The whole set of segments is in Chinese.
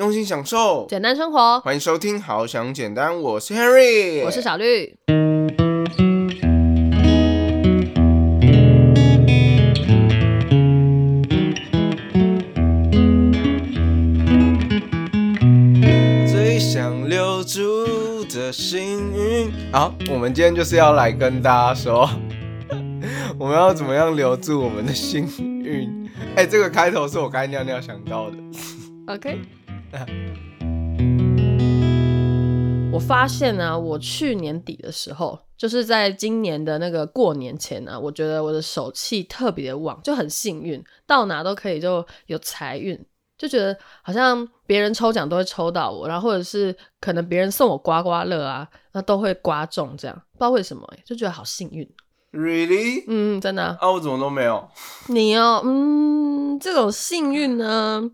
用心享受，简单生活。欢迎收听《好想简单》，我是 Henry，我是小绿。最想留住的幸运。好，我们今天就是要来跟大家说，我们要怎么样留住我们的幸运？哎、这个开头是我刚才尿尿想到的。OK。我发现呢、我去年底的时候，就是在今年的那个过年前呢、我觉得我的手气特别的旺，就很幸运，到哪都可以就有财运，就觉得好像别人抽奖都会抽到我，然后或者是可能别人送我刮刮乐啊，那都会刮中，这样不知道为什么、欸，就觉得好幸运。Really？嗯，真的啊、啊，我怎么都没有？你哦，嗯，这种幸运呢，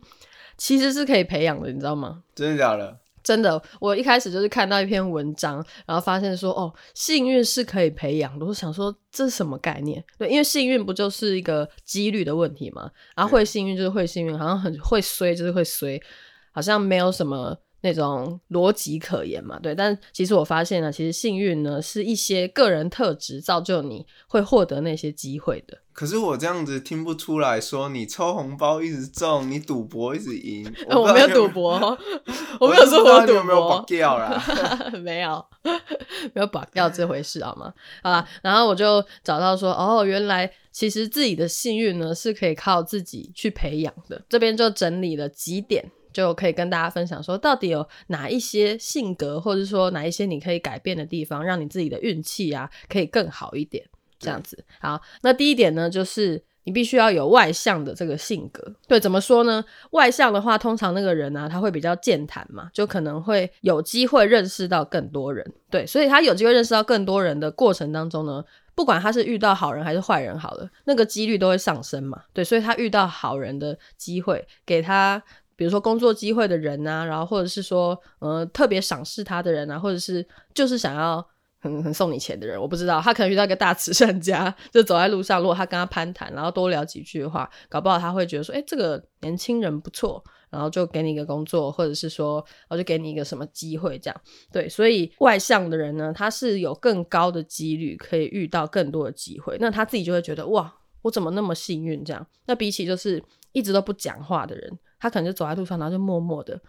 其实是可以培养的，你知道吗？真的假的？真的，我一开始就是看到一篇文章，然后发现说，哦，幸运是可以培养的。我想说，这是什么概念？对，因为幸运不就是一个几率的问题嘛？然后会幸运就是会幸运，好像很会衰就是会衰，好像没有什么那种逻辑可言嘛。对，但其实我发现呢，其实幸运呢是一些个人特质造就你会获得那些机会的。可是我这样子听不出来说你抽红包一直中，你赌博一直赢。呃我没有赌博哦，我我没有说我赌没有博绑。掉啦？没有，没有绑掉这回事好吗？好啦，然后我就找到说，哦，原来其实自己的幸运呢是可以靠自己去培养的。这边就整理了几点，就可以跟大家分享说，到底有哪一些性格，或者说哪一些你可以改变的地方，让你自己的运气啊可以更好一点。这样子，好，那第一点呢，就是你必须要有外向的这个性格。对，怎么说呢？外向的话，通常那个人呢、他会比较健谈嘛，就可能会有机会认识到更多人。对，所以他有机会认识到更多人的过程当中呢，不管他是遇到好人还是坏人，好了，那个几率都会上升嘛。对，所以他遇到好人的机会，给他。比如说工作机会的人啊，然后或者是说，呃，特别赏识他的人啊，或者是就是想要很很送你钱的人，我不知道，他可能遇到一个大慈善家，就走在路上，如果他跟他攀谈，然后多聊几句的话，搞不好他会觉得说，哎、这个年轻人不错，然后就给你一个工作，或者是说，我就给你一个什么机会这样。对，所以外向的人呢，他是有更高的几率可以遇到更多的机会，那他自己就会觉得哇，我怎么那么幸运这样？那比起就是一直都不讲话的人，他可能就走在路上，然后就默默的，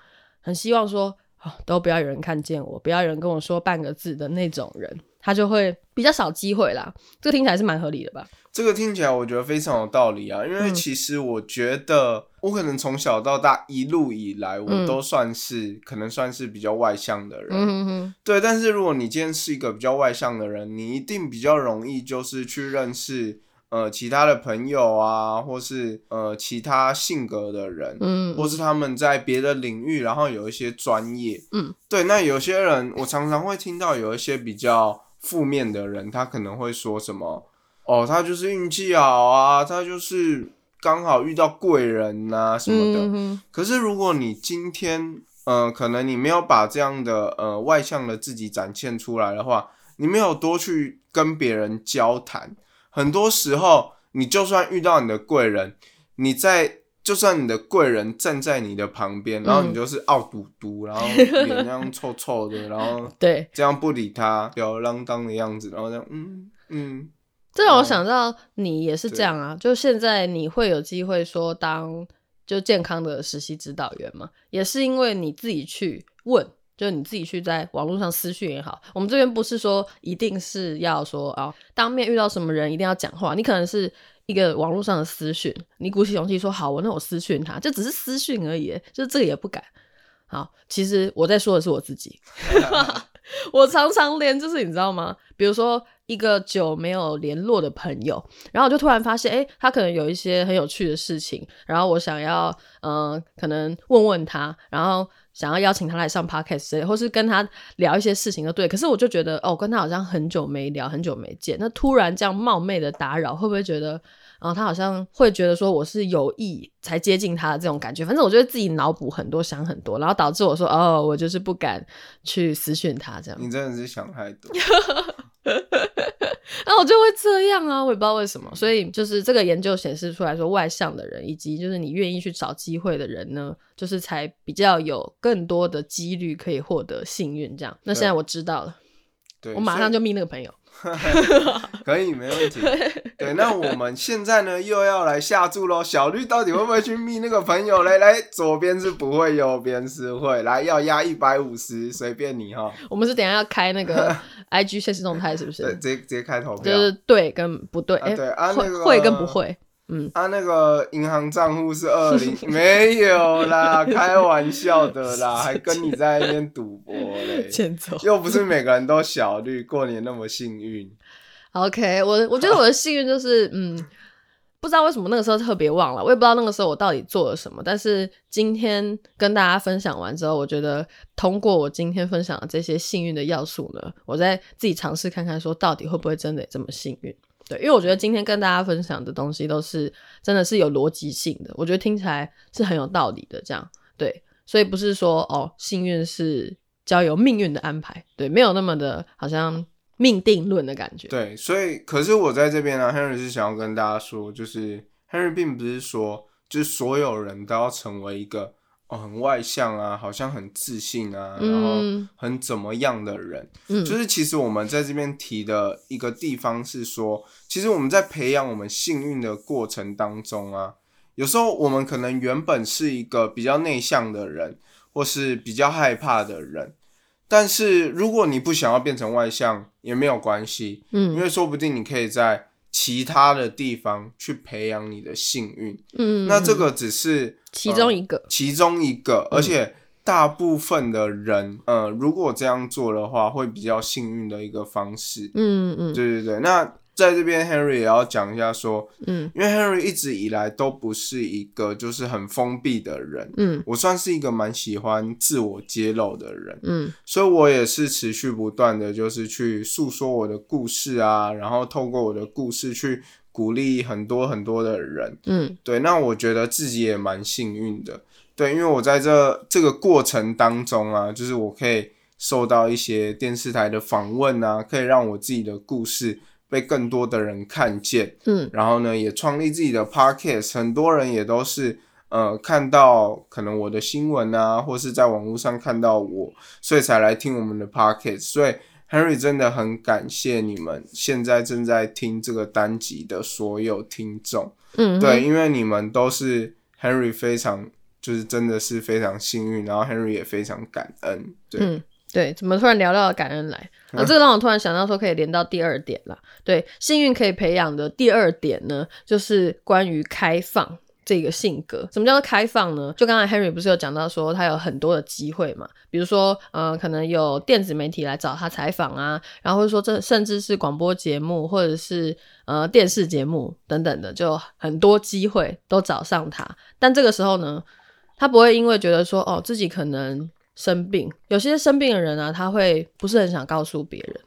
很希望说。哦，都不要有人看见我，不要有人跟我说半个字的那种人，他就会比较少机会啦。这个听起来是蛮合理的吧？这个听起来我觉得非常有道理啊，因为嗯其实我觉得我可能从小到大一路以来，我嗯都算是、可能算是比较外向的人。嗯哼哼，对，但是如果你今天是一个比较外向的人，你一定比较容易就是去认识呃其他的朋友啊，或是呃其他性格的人，嗯，或是他们在别的领域，然后有一些专业。嗯，对。那有些人，我常常会听到有一些比较负面的人，他可能会说什么：“哦，他就是运气好啊，他就是刚好遇到贵人呐、什么的。嗯可是如果你今天，呃，可能你没有把这样的呃外向的自己展现出来的话，你没有多去跟别人交谈，很多时候你就算遇到你的贵人，你在就算你的贵人站在你的旁边，然后你嗯就是傲嘟嘟，然后脸那样臭臭的，然后 对，这样不理他，吊儿郎当的样子，然后这样嗯嗯，这让我哦想到你也是这样啊，就现在你会有机会说当就健康的实习指导员嘛，也是因为你自己去问。就你自己去在网络上私讯也好，我们这边不是说一定是要说啊、当面遇到什么人一定要讲话，你可能是一个网络上的私讯，你鼓起勇气说好，我那我私讯他，就只是私讯而已，就是这个也不敢。好，其实我在说的是我自己，我常常连就是你知道吗？比如说一个久没有联络的朋友，然后我就突然发现，哎、他可能有一些很有趣的事情，然后我想要，嗯、可能问问他，然后想要邀请他来上 podcast 之类或是跟他聊一些事情，都对。可是我就觉得，哦，跟他好像很久没聊，很久没见，那突然这样冒昧的打扰，会不会觉得？然后他好像会觉得说我是有意才接近他的这种感觉，反正我觉得自己脑补很多，想很多，然后导致我说哦，我就是不敢去私讯他这样。你真的是想太多。那我就会这样啊，我也不知道为什么。所以就是这个研究显示出来说，外向的人以及就是你愿意去找机会的人呢，就是才比较有更多的几率可以获得幸运。这样，那现在我知道了，对，我马上就密那个朋友。可以，没问题。对，那我们现在呢又要来下注喽。小绿到底会不会去密那个朋友嘞？来，左边是不会，右边是会。来，要压一百五十，随便你哈。我们是等下要开那个 I G 现实动态，是不是？对，直接直接开投票，就是对跟不对。哎，对啊，那个会跟不会。嗯，他那个银行账户是二零，没有啦，开玩笑的啦，还跟你在那边赌博嘞，又不是每个人都小绿，过年那么幸运。OK，我我觉得我的幸运就是，嗯，不知道为什么那个时候特别忘了，我也不知道那个时候我到底做了什么，但是今天跟大家分享完之后，我觉得通过我今天分享的这些幸运的要素呢，我再自己尝试看看，说到底会不会真的这么幸运。对，因为我觉得今天跟大家分享的东西都是真的是有逻辑性的，我觉得听起来是很有道理的。这样对，所以不是说哦，幸运是交由命运的安排，对，没有那么的好像命定论的感觉。对，所以可是我在这边呢，Henry 是想要跟大家说，就是 Henry 并不是说就是所有人都要成为一个。哦，很外向啊，好像很自信啊，然后很怎么样的人，就是其实我们在这边提的一个地方是说，其实我们在培养我们幸运的过程当中啊，有时候我们可能原本是一个比较内向的人，或是比较害怕的人，但是如果你不想要变成外向，也没有关系，嗯，因为说不定你可以在。其他的地方去培养你的幸运，嗯，那这个只是其中一个，其中一个，而且大部分的人，呃，如果这样做的话，会比较幸运的一个方式，嗯嗯，对对对，那。在这边，Henry 也要讲一下说，嗯，因为 Henry 一直以来都不是一个就是很封闭的人，嗯，我算是一个蛮喜欢自我揭露的人，嗯，所以我也是持续不断的就是去诉说我的故事啊，然后透过我的故事去鼓励很多很多的人，嗯，对，那我觉得自己也蛮幸运的，对，因为我在这这个过程当中啊，就是我可以受到一些电视台的访问啊，可以让我自己的故事。被更多的人看见，嗯，然后呢，也创立自己的 podcast，很多人也都是呃看到可能我的新闻啊，或是在网络上看到我，所以才来听我们的 podcast。所以 Henry 真的很感谢你们现在正在听这个单集的所有听众，嗯，对，因为你们都是 Henry 非常就是真的是非常幸运，然后 Henry 也非常感恩，对。对，怎么突然聊到感恩来？啊，这个让我突然想到说，可以连到第二点了。对，幸运可以培养的第二点呢，就是关于开放这个性格。什么叫做开放呢？就刚才 Henry 不是有讲到说，他有很多的机会嘛，比如说，呃，可能有电子媒体来找他采访啊，然后或者说这甚至是广播节目或者是呃电视节目等等的，就很多机会都找上他。但这个时候呢，他不会因为觉得说，哦，自己可能。生病，有些生病的人呢，他会不是很想告诉别人，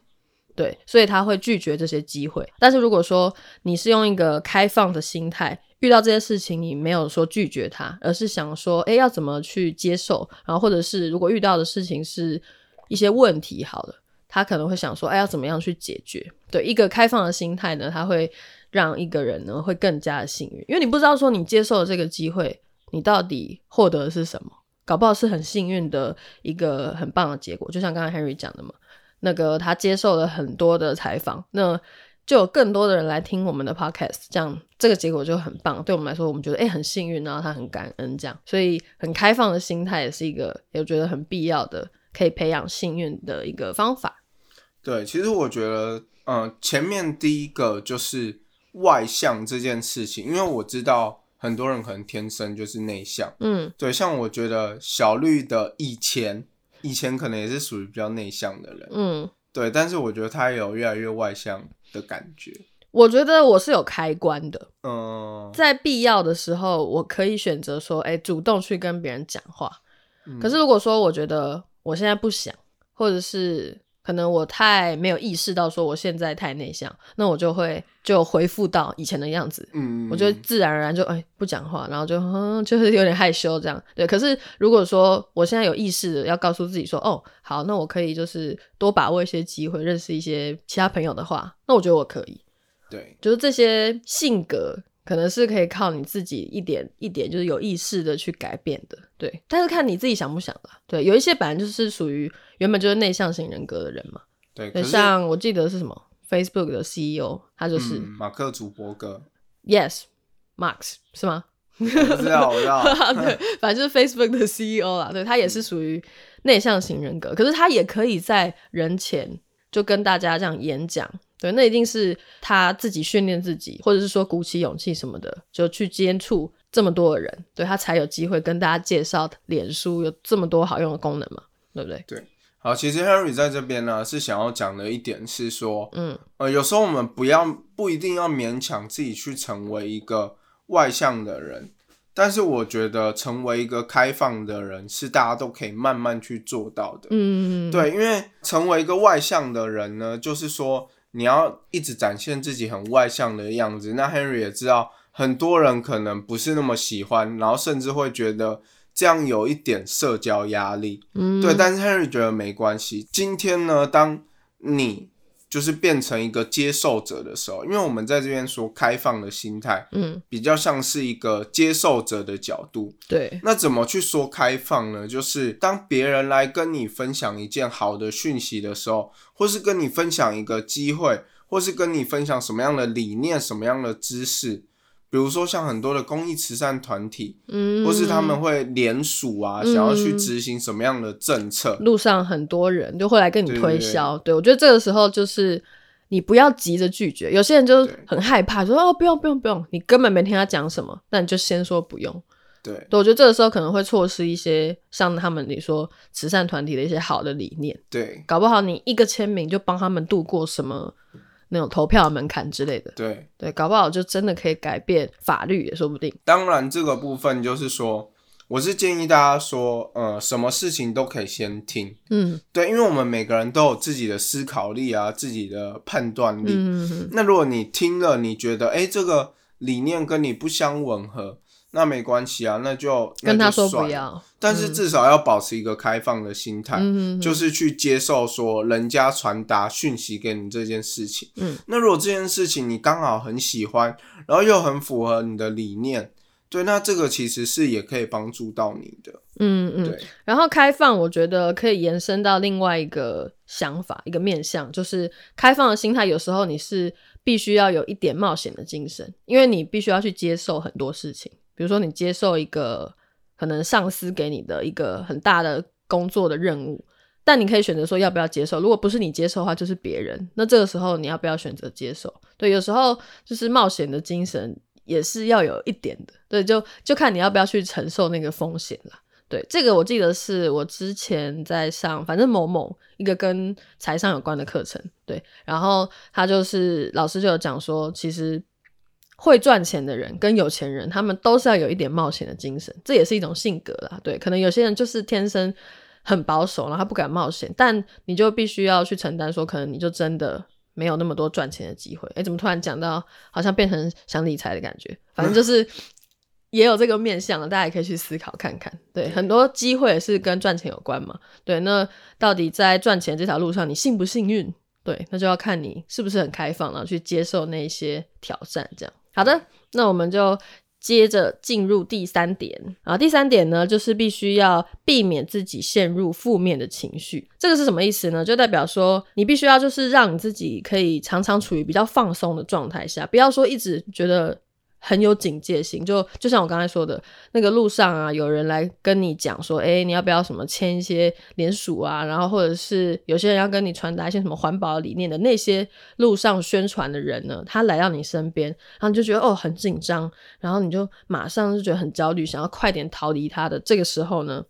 对，所以他会拒绝这些机会。但是如果说你是用一个开放的心态，遇到这些事情，你没有说拒绝他，而是想说，哎，要怎么去接受？然后或者是如果遇到的事情是一些问题，好了，他可能会想说，哎，要怎么样去解决？对，一个开放的心态呢，他会让一个人呢会更加的幸运，因为你不知道说你接受了这个机会，你到底获得的是什么。搞不好是很幸运的一个很棒的结果，就像刚才 Henry 讲的嘛，那个他接受了很多的采访，那就有更多的人来听我们的 podcast，这样这个结果就很棒。对我们来说，我们觉得哎很幸运，然后他很感恩，这样，所以很开放的心态也是一个，我觉得很必要的，可以培养幸运的一个方法。对，其实我觉得，嗯，前面第一个就是外向这件事情，因为我知道。很多人可能天生就是内向，嗯，对，像我觉得小绿的以前，以前可能也是属于比较内向的人，嗯，对，但是我觉得他有越来越外向的感觉。我觉得我是有开关的，嗯，在必要的时候，我可以选择说，哎，主动去跟别人讲话。可是如果说我觉得我现在不想，或者是可能我太没有意识到说我现在太内向，那我就会就恢复到以前的样子，嗯，我就自然而然就哎不讲话，然后就嗯 就是有点害羞这样。对，可是如果说我现在有意识的要告诉自己说，哦好，那我可以就是多把握一些机会，认识一些其他朋友的话，那我觉得我可以。对，就是这些性格可能是可以靠你自己一点一点，就是有意识的去改变的，对。但是看你自己想不想啦。对，有一些本来就是属于原本就是内向型人格的人嘛，对，像我记得是什么 Facebook 的 CEO，他就是、嗯马克·祖伯格，Yes Max 是吗？我知道，我知道，对，反正就是 Facebook 的 CEO 啦，对他也是属于内向型人格，可是他也可以在人前就跟大家这样演讲，对，那一定是他自己训练自己，或者是说鼓起勇气什么的，就去接触这么多的人，对他才有机会跟大家介绍脸书有这么多好用的功能嘛，对不对？对好，其实 Henry 在这边呢是想要讲的一点是说，嗯呃，有时候我们不要不一定要勉强自己去成为一个外向的人，但是我觉得成为一个开放的人是大家都可以慢慢去做到的。嗯，对，因为成为一个外向的人呢，就是说你要一直展现自己很外向的样子。那 Henry 也知道，很多人可能不是那么喜欢，然后甚至会觉得这样有一点社交压力。嗯，对，但是 Henry 觉得没关系。今天呢，当你就是变成一个接受者的时候，因为我们在这边说开放的心态，嗯，比较像是一个接受者的角度。对，那怎么去说开放呢？就是当别人来跟你分享一件好的讯息的时候，或是跟你分享一个机会，或是跟你分享什么样的理念、什么样的知识，比如说像很多的公益慈善团体，嗯，或是他们会联署啊，嗯想要去执行什么样的政策。路上很多人就会来跟你推销，对我觉得这个时候就是你不要急着拒绝，有些人就对很害怕，说哦不用不用不用，你根本没听他讲什么，那你就先说不用。对。对，我觉得这个时候可能会错失一些像他们你说慈善团体的一些好的理念，对。搞不好你一个签名就帮他们度过什么那种投票门槛之类的，对，对，搞不好就真的可以改变法律也说不定。当然这个部分就是说，我是建议大家说，呃，什么事情都可以先听。嗯对，因为我们每个人都有自己的思考力啊，自己的判断力。嗯嗯那如果你听了，你觉得哎、诶这个理念跟你不相吻合，那没关系啊，那就跟他说。不要，但是至少要保持一个开放的心态，就是去接受说人家传达讯息给你这件事情。嗯，那如果这件事情你刚好很喜欢，然后又很符合你的理念，对，那这个其实是也可以帮助到你的。嗯嗯，对，然后开放，我觉得可以延伸到另外一个想法，一个面向，就是开放的心态。有时候你是必须要有一点冒险的精神，因为你必须要去接受很多事情。比如说，你接受一个可能上司给你的一个很大的工作的任务，但你可以选择说要不要接受。如果不是你接受的话，就是别人。那这个时候你要不要选择接受？对，有时候就是冒险的精神也是要有一点的。对，就就看你要不要去承受那个风险了。对，这个我记得是我之前在上，反正某某一个跟财商有关的课程，对，然后他就是老师就有讲说，其实会赚钱的人跟有钱人，他们都是要有一点冒险的精神，这也是一种性格啦。对，可能有些人就是天生很保守，然后他不敢冒险，但你就必须要去承担说，可能你就真的没有那么多赚钱的机会。哎，怎么突然讲到好像变成想理财的感觉？反正就是。也有这个面向了，大家也可以去思考看看。对，很多机会是跟赚钱有关嘛。对，那到底在赚钱这条路上，你幸不幸运？对，那就要看你是不是很开放，然后去接受那些挑战。这样，好的，那我们就接着进入第三点。啊第三点呢，就是必须要避免自己陷入负面的情绪。这个是什么意思呢？就代表说，你必须要就是让你自己可以常常处于比较放松的状态下，不要说一直觉得。很有警戒心，就就像我刚才说的，那个路上啊，有人来跟你讲说，哎，你要不要什么签一些联署啊？然后或者是有些人要跟你传达一些什么环保理念的那些路上宣传的人呢，他来到你身边，然后你就觉得哦很紧张，然后你就马上就觉得很焦虑，想要快点逃离他的这个时候呢，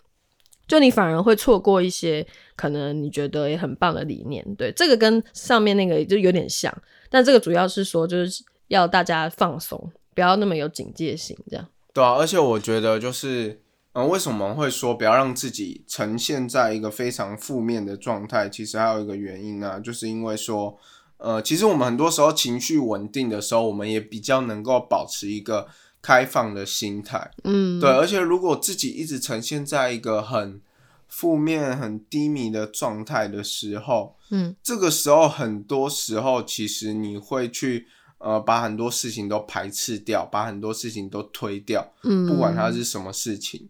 就你反而会错过一些可能你觉得也很棒的理念。对，这个跟上面那个就有点像，但这个主要是说就是要大家放松。不要那么有警戒心，这样对啊，而且我觉得就是嗯，为什么会说不要让自己呈现在一个非常负面的状态？其实还有一个原因呢，就是因为说，呃，其实我们很多时候情绪稳定的时候，我们也比较能够保持一个开放的心态。嗯，对，而且如果自己一直呈现在一个很负面、很低迷的状态的时候，嗯，这个时候很多时候其实你会去呃把很多事情都排斥掉，把很多事情都推掉，嗯，不管它是什么事情。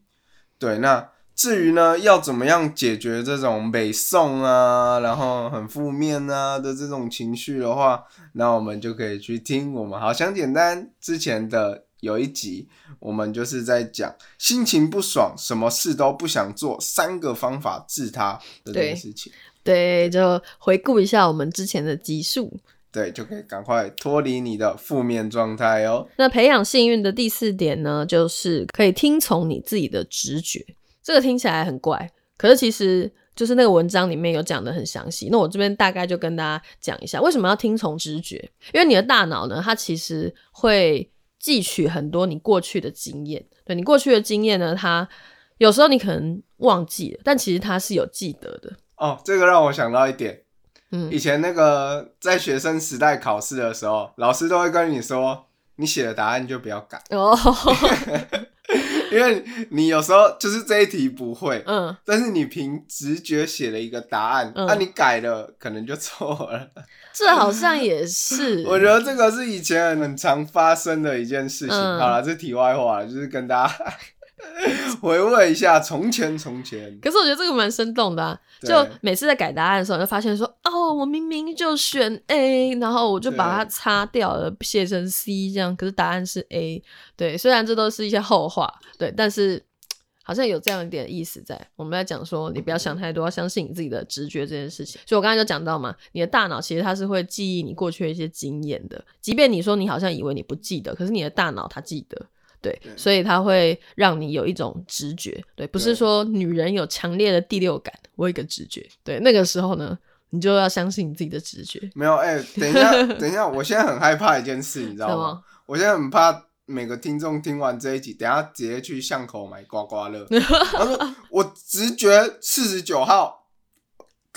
对，那至于呢，要怎么样解决这种北宋啊，然后很负面啊的这种情绪的话，那我们就可以去听我们好想简单之前的有一集，我们就是在讲心情不爽，什么事都不想做，三个方法治它的这件事情。对，就回顾一下我们之前的集数。对，就可以赶快脱离你的负面状态哦。那培养幸运的第四点呢，就是可以听从你自己的直觉。这个听起来很怪，可是其实就是那个文章里面有讲的很详细。那我这边大概就跟大家讲一下，为什么要听从直觉？因为你的大脑呢，它其实会汲取很多你过去的经验。对你过去的经验呢，它有时候你可能忘记了，但其实它是有记得的。哦，这个让我想到一点。嗯以前那个在学生时代考试的时候，老师都会跟你说，你写的答案就不要改，哦，因为你有时候就是这一题不会，嗯，但是你凭直觉写了一个答案，那、嗯你改了可能就错了。这好像也是。我觉得这个是以前很常发生的一件事情。嗯好了，这题外话了，就是跟大家 回味一下从前从前。可是我觉得这个蛮生动的、啊，就每次在改答案的时候，就发现说，哦，我明明就选 A，然后我就把它擦掉了，写成 C 这样，可是答案是 A。对，虽然这都是一些后话，对，但是好像有这样一点意思在。我们在讲说，你不要想太多，要相信你自己的直觉这件事情。所以我刚才就讲到嘛，你的大脑其实它是会记忆你过去的一些经验的，即便你说你好像以为你不记得，可是你的大脑它记得。对，对所以它会让你有一种直觉，对，不是对说女人有强烈的第六感，我有一个直觉，对，那个时候呢，你就要相信你自己的直觉，没有，哎、等一下，等一下，我现在很害怕一件事，你知道吗？我现在很怕每个听众听完这一集，等一下直接去巷口买刮刮乐。他说我直觉四十九号，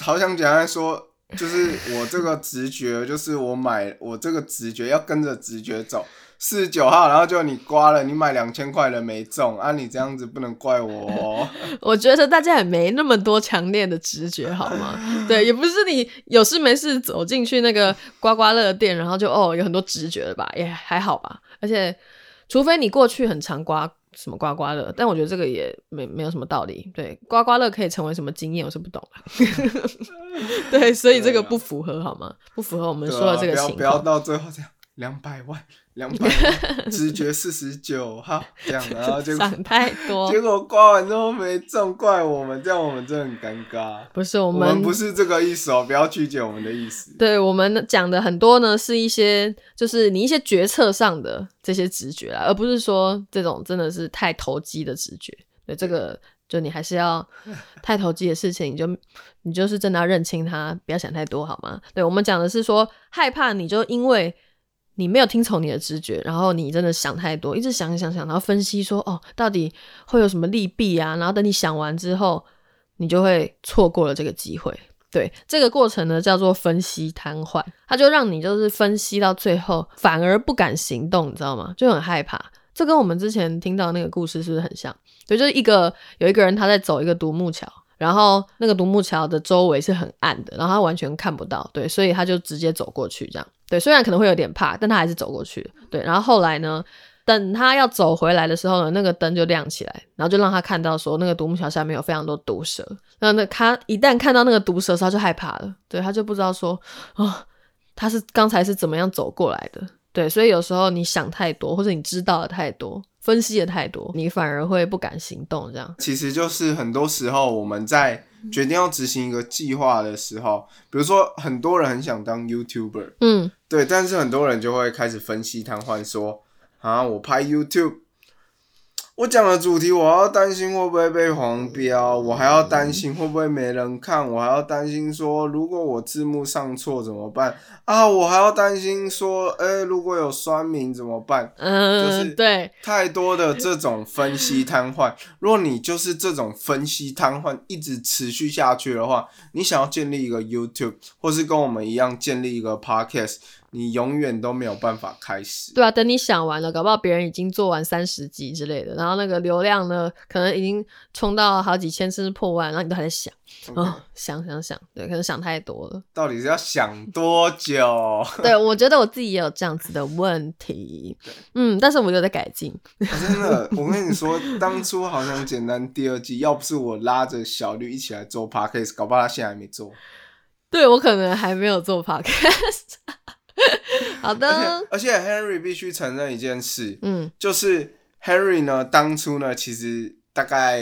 好想简单说，就是我这个直觉，就是我买我这个直觉要跟着直觉走。四十九号，然后就你刮了，你买两千块的没中啊！你这样子不能怪我哦。我觉得大家也没那么多强烈的直觉，好吗？对，也不是你有事没事走进去那个刮刮乐店，然后就哦有很多直觉了吧，也还好吧。而且，除非你过去很常刮什么刮刮乐，但我觉得这个也没没有什么道理。对，刮刮乐可以成为什么经验，我是不懂的。对，所以这个不符合好吗？不符合我们说的这个啊不要情况。不要到最后这样，两百万，两百万，直觉四十九号这样，然后结果 想太多，结果刮完之后没中，怪我们，这样我们真的很尴尬。不是我我们们不是这个意思哦，不要曲解我们的意思。对我们讲的很多呢，是一些就是你一些决策上的这些直觉啦，而不是说这种真的是太投机的直觉。对这个，就你还是要 太投机的事情，你就你就是真的要认清它，不要想太多，好吗？对我们讲的是说，害怕你就因为你没有听从你的直觉，然后你真的想太多，一直想想想，然后分析说哦，到底会有什么利弊啊？然后等你想完之后，你就会错过了这个机会。对这个过程呢，叫做分析瘫痪，它就让你就是分析到最后，反而不敢行动，你知道吗？就很害怕。这跟我们之前听到那个故事是不是很像？对，就是一个有一个人他在走一个独木桥，然后那个独木桥的周围是很暗的，然后他完全看不到，对，所以他就直接走过去，这样。对，虽然可能会有点怕，但他还是走过去。对，然后后来呢，等他要走回来的时候呢，那个灯就亮起来，然后就让他看到说那个独木桥下面有非常多毒蛇。那那他一旦看到那个毒蛇，他就害怕了，对，他就不知道说哦，他是刚才是怎么样走过来的。对，所以有时候你想太多，或者你知道的太多，分析的太多，你反而会不敢行动。这样，其实就是很多时候我们在决定要执行一个计划的时候，比如说很多人很想当 YouTuber，嗯，对，但是很多人就会开始分析瘫痪，说啊，我拍 YouTube，我讲的主题，我要担心会不会被黄标，我还要担心会不会没人看，我还要担心说如果我字幕上错怎么办啊？我还要担心说，哎、如果有酸民怎么办？嗯，就是对，太多的这种分析瘫痪，如果你就是这种分析瘫痪一直持续下去的话，你想要建立一个 YouTube，或是跟我们一样建立一个 Podcast，你永远都没有办法开始。对啊，等你想完了，搞不好别人已经做完三十集之类的，然后那个流量呢，可能已经冲到好几千甚至破万，然后你都还在想，哦，想想想，对，可能想太多了。到底是要想多久？对，我觉得我自己也有这样子的问题，嗯，但是我有在改进。我真的，我跟你说，当初好像简单第二季，要不是我拉着小绿一起来做 Podcast，搞不好他现在还没做。对我可能还没有做 podcast。好而的且，而且 Henry 必须承认一件事，嗯就是 Henry 呢，当初呢，其实大概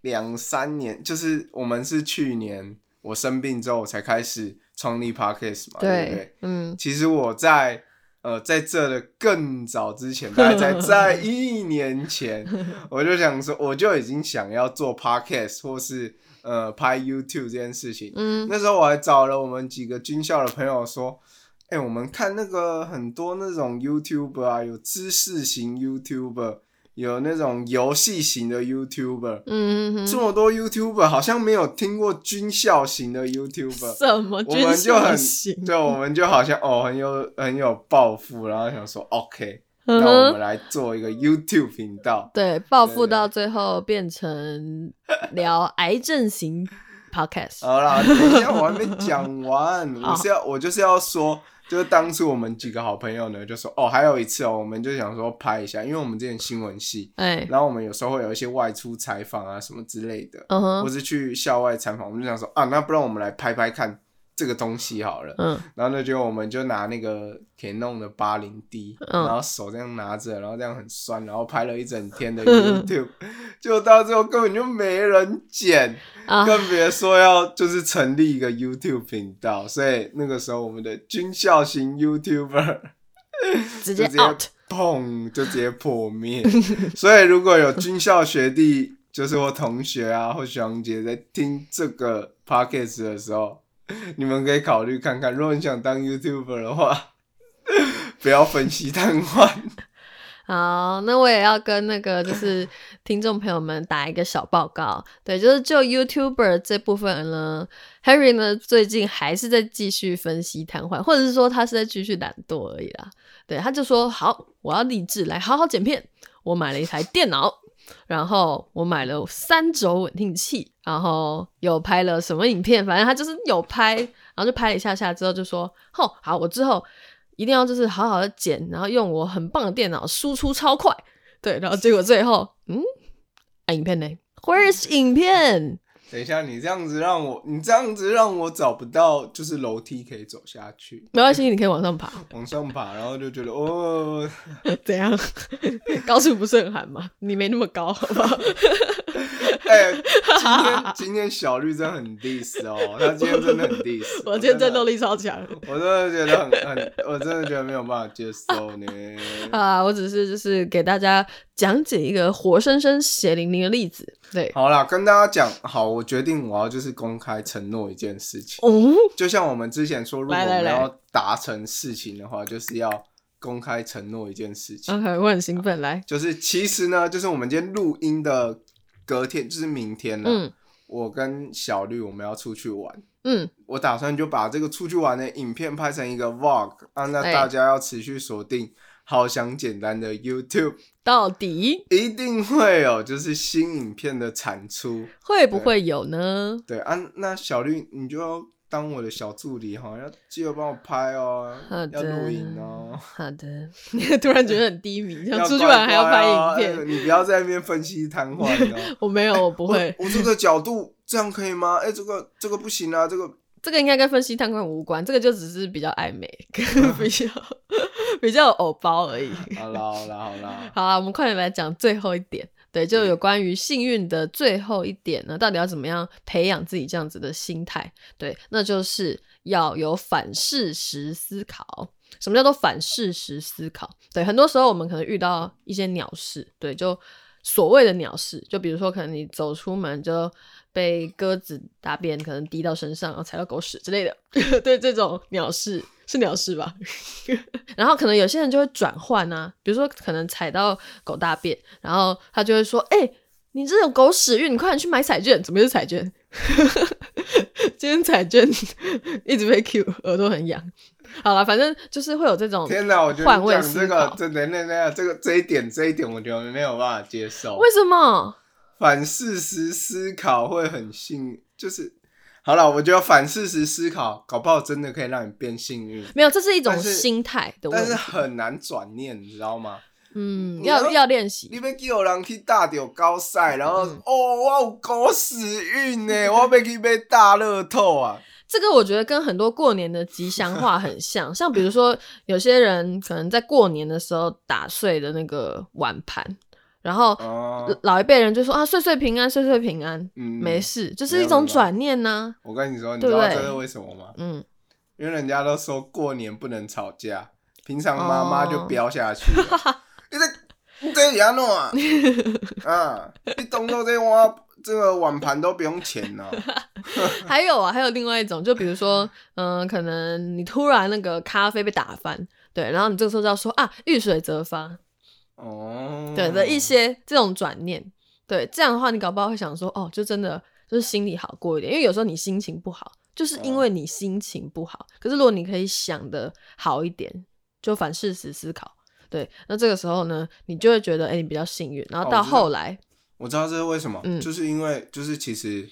两三年，就是我们是去年我生病之后我才开始创立 Podcast 嘛，对不对对？，嗯其实我在呃在这的更早之前，大概在 在一年前，我就想说，我就已经想要做 Podcast 或是呃拍 YouTube 这件事情。嗯那时候我还找了我们几个军校的朋友说，哎、我们看那个很多那种 YouTuber 啊，有知识型 YouTuber，有那种游戏型的 YouTuber，、嗯这么多 YouTuber 好像没有听过军校型的 YouTuber。什么我军们就很？对，我们就好像哦很有很有抱负，然后想说 OK，嗯那我们哼，来做一个 YouTube 频道。对，暴富对对到最后变成聊癌症型 podcast。好啦，等一下我还没讲完，我是要我就是要说，就是当初我们几个好朋友呢，就说哦，还有一次哦，我们就想说拍一下，因为我们之前新闻系，哎，然后我们有时候会有一些外出采访啊什么之类的，嗯哼，或是去校外采访，我们就想说啊，那不然我们来拍拍看这个东西好了。嗯然后呢，就我们就拿那个 Canon 的八零 D，嗯然后手这样拿着，然后这样很酸，然后拍了一整天的 YouTube，结果到最后根本就没人剪。啊，更别说要就是成立一个 YouTube 频道，所以那个时候我们的军校型 YouTuber 直接就直接 out。砰就直接破灭。所以如果有军校学弟，就是我同学啊或学长姐在听这个 Podcast 的时候，你们可以考虑看看，如果你想当 YouTuber 的话，不要分析瘫痪。好，那我也要跟那个就是听众朋友们打一个小报告，对，就是就 YouTuber 这部分呢，Harry 呢最近还是在继续分析瘫痪，或者是说他是在继续懒惰而已啦。对，他就说好，我要立志来好好剪片。我买了一台电脑，然后我买了三轴稳定器，然后有拍了什么影片，反正他就是有拍，然后就拍了一下下之后就说，吼，好，我之后一定要就是好好的剪，然后用我很棒的电脑输出超快，对，然后结果最后，嗯，影片呢？Where's 影片？等一下，你这样子让我，你这样子让我找不到就是楼梯可以走下去，没关系，你可以往上爬。往上爬，然后就觉得哦，怎样？高处不胜寒嘛？你没那么高，好不好？哎、今天今天小绿真的很 diss 哦，他今天真的很 diss，我今天战斗力，超强。我真的觉得很很，我真的觉得没有办法接受呢。啊，我只是就是给大家讲解一个活生生血淋淋的例子。对，好啦，跟大家讲，好，我决定我要就是公开承诺一件事情，哦，就像我们之前说，如果我们要达成事情的话，就是要公开承诺一件事情。OK，我很兴奋，来，就是其实呢，就是我们今天录音的隔天，就是明天了。嗯我跟小绿我们要出去玩，嗯，我打算就把这个出去玩的影片拍成一个 vlog 啊，那哎大家要持续锁定好想简单的 YouTube，到底一定会有就是新影片的产出。会不会有呢？对啊，那小绿你就要当我的小助理哈，要记得帮我拍哦，好要录的影哦。好的，突然觉得很低迷，像要 出去玩还要拍影片哦。你不要在那边分析瘫痪哦。我没有，我不会。我我这个角度这样可以吗？哎、这个这个不行啊，这个这个应该跟分析瘫痪无关，这个就只是比较暧昧，跟比较比较有偶包而已。好啦好啦好啦，好啦，我们快点来讲最后一点，对，就有关于幸运的最后一点呢，到底要怎么样培养自己这样子的心态？对，那就是要有反事实思考。什么叫做反事实思考？对，很多时候我们可能遇到一些鸟事，对，就所谓的鸟事，就比如说可能你走出门就被鸽子大便可能滴到身上，然后踩到狗屎之类的，对这种鸟事是鸟事吧？然后可能有些人就会转换啊，比如说可能踩到狗大便，然后他就会说：“哎、你这种狗屎运，你快点去买彩券，怎么又是彩券？今天彩券一直被 Q，耳朵很痒。好了，反正就是会有这种天哪，我觉得换位你讲这思考，。个这等等等，这个这一点这一点，我觉得没有办法接受。为什么？反事实思考会很幸，就是好了，我觉得反事实思考，搞不好真的可以让你变幸运，没有，这是一种心态的问但是。很难转念，你知道吗？嗯，要要要练习。你要叫人去打掉高赛，然后、嗯哦，我有狗屎运呢，我要去被大乐透啊！这个我觉得跟很多过年的吉祥话很像，像比如说有些人可能在过年的时候打碎的那个碗盘，然后哦，老一辈人就说啊岁岁平安，岁岁平安，嗯，没事，就是一种转念呐、我跟你说，你知道这是为什么吗？嗯，因为人家都说过年不能吵架，平常妈妈就飙下去了。你这你这是安怎啊？啊，你动作这碗这个碗盘都不用钱呢、还有啊，还有另外一种，就比如说，嗯、可能你突然那个咖啡被打翻，对，然后你这个时候就要说啊，遇水则发，哦，对的一些这种转念，对，这样的话你搞不好会想说，哦，就真的就是心里好过一点，因为有时候你心情不好，就是因为你心情不好。可是如果你可以想的好一点，就反事实思考，对，那这个时候呢，你就会觉得，哎、你比较幸运。然后到哦我知道后来，我知道这是为什么，嗯。就是因为就是其实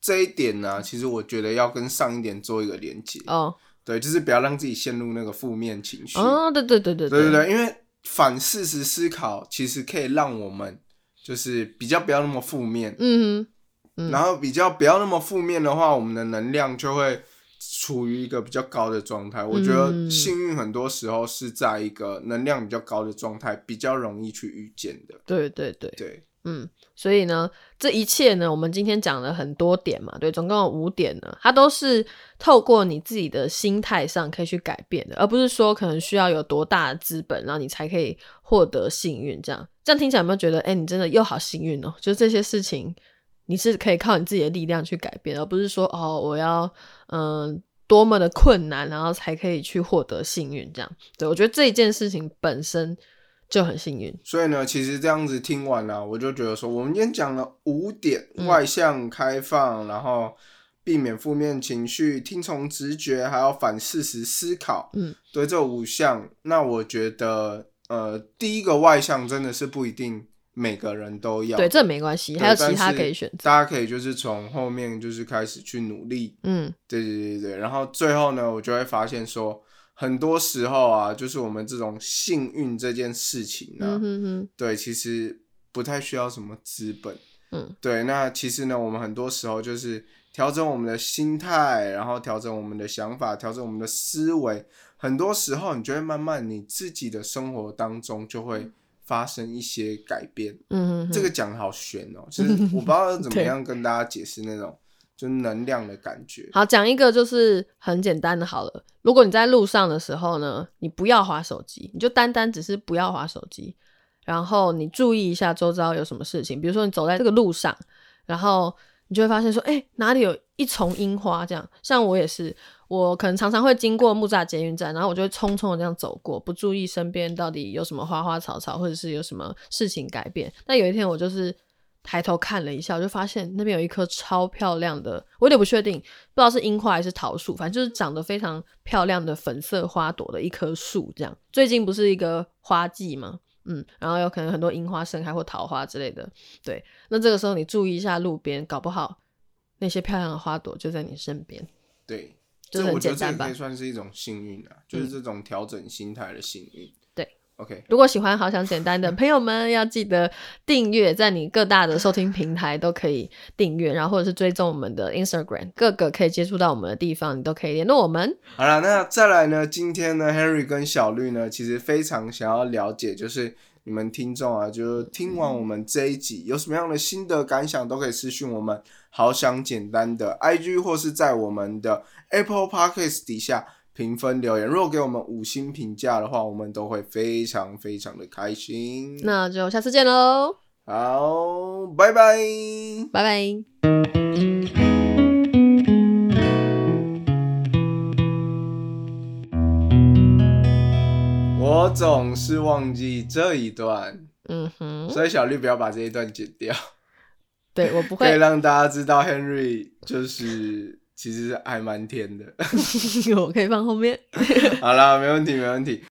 这一点呢、其实我觉得要跟上一点做一个连接，哦，对，就是不要让自己陷入那个负面情绪。哦，对对对对对对对，因为反事实思考其实可以让我们就是比较不要那么负面，嗯，嗯。然后比较不要那么负面的话，我们的能量就会处于一个比较高的状态。我觉得嗯幸运很多时候是在一个能量比较高的状态，比较容易去遇见的。对对对，对，嗯，所以呢，这一切呢，我们今天讲了很多点嘛，对，总共有五点呢，它都是透过你自己的心态上可以去改变的，而不是说可能需要有多大的资本，然后你才可以获得幸运。这样，这样听起来有没有觉得，哎、你真的又好幸运哦？就是这些事情，你是可以靠你自己的力量去改变，而不是说哦，我要嗯、多么的困难，然后才可以去获得幸运。这样，对我觉得这一件事情本身就很幸运。所以呢，其实这样子听完了、我就觉得说，我们今天讲了五点：嗯外向、开放，然后避免负面情绪，听从直觉，还要反事实思考。嗯，对，这五项，那我觉得，呃，第一个外向真的是不一定每个人都要。对，这没关系，还有其他可以选择。大家可以就是从后面就是开始去努力，嗯对对对对，然后最后呢，我就会发现说，很多时候啊，就是我们这种幸运这件事情呢、嗯哼哼，对，其实不太需要什么资本，嗯，对，那其实呢，我们很多时候就是调整我们的心态，然后调整我们的想法，调整我们的思维，很多时候你就会慢慢你自己的生活当中就会发生一些改变。嗯哼哼，这个讲的好悬哦、就是我不知道怎么样跟大家解释那种就能量的感觉。好讲一个就是很简单的，好了。如果你在路上的时候呢，你不要划手机，你就单单只是不要划手机，然后你注意一下周遭有什么事情，比如说你走在这个路上，然后你就会发现说，哎、哪里有一丛樱花这样。像我也是，我可能常常会经过木栅捷运站，然后我就会匆匆的这样走过，不注意身边到底有什么花花草草，或者是有什么事情改变。那有一天我就是抬头看了一下，我就发现那边有一棵超漂亮的，我有点不确定，不知道是樱花还是桃树，反正就是长得非常漂亮的粉色花朵的一棵树。这样，最近不是一个花季吗？嗯，然后有可能很多樱花盛开或桃花之类的。对，那这个时候你注意一下路边，搞不好那些漂亮的花朵就在你身边。对，就是很这我觉得简单也可以算是一种幸运啊，就是这种调整心态的幸运。对，OK，如果喜欢好想简单的 朋友们，要记得订阅，在你各大的收听平台都可以订阅，然后或者是追踪我们的 Instagram，各个可以接触到我们的地方，你都可以联络我们。好了，那再来呢？今天呢，Harry 跟小绿呢，其实非常想要了解，就是你们听众啊，就是听完我们这一集有什么样的心得感想，都可以私讯我们。好想简单的 IG 或是在我们的 Apple Podcast 底下评分留言，如果给我们五星评价的话，我们都会非常非常的开心。那就下次见喽，好，拜拜。拜拜。我总是忘记这一段，嗯哼，所以小绿不要把这一段剪掉，对我不会可以，让大家知道 Henry 就是其实还蛮甜的。我可以放后面。好啦，没问题，没问题。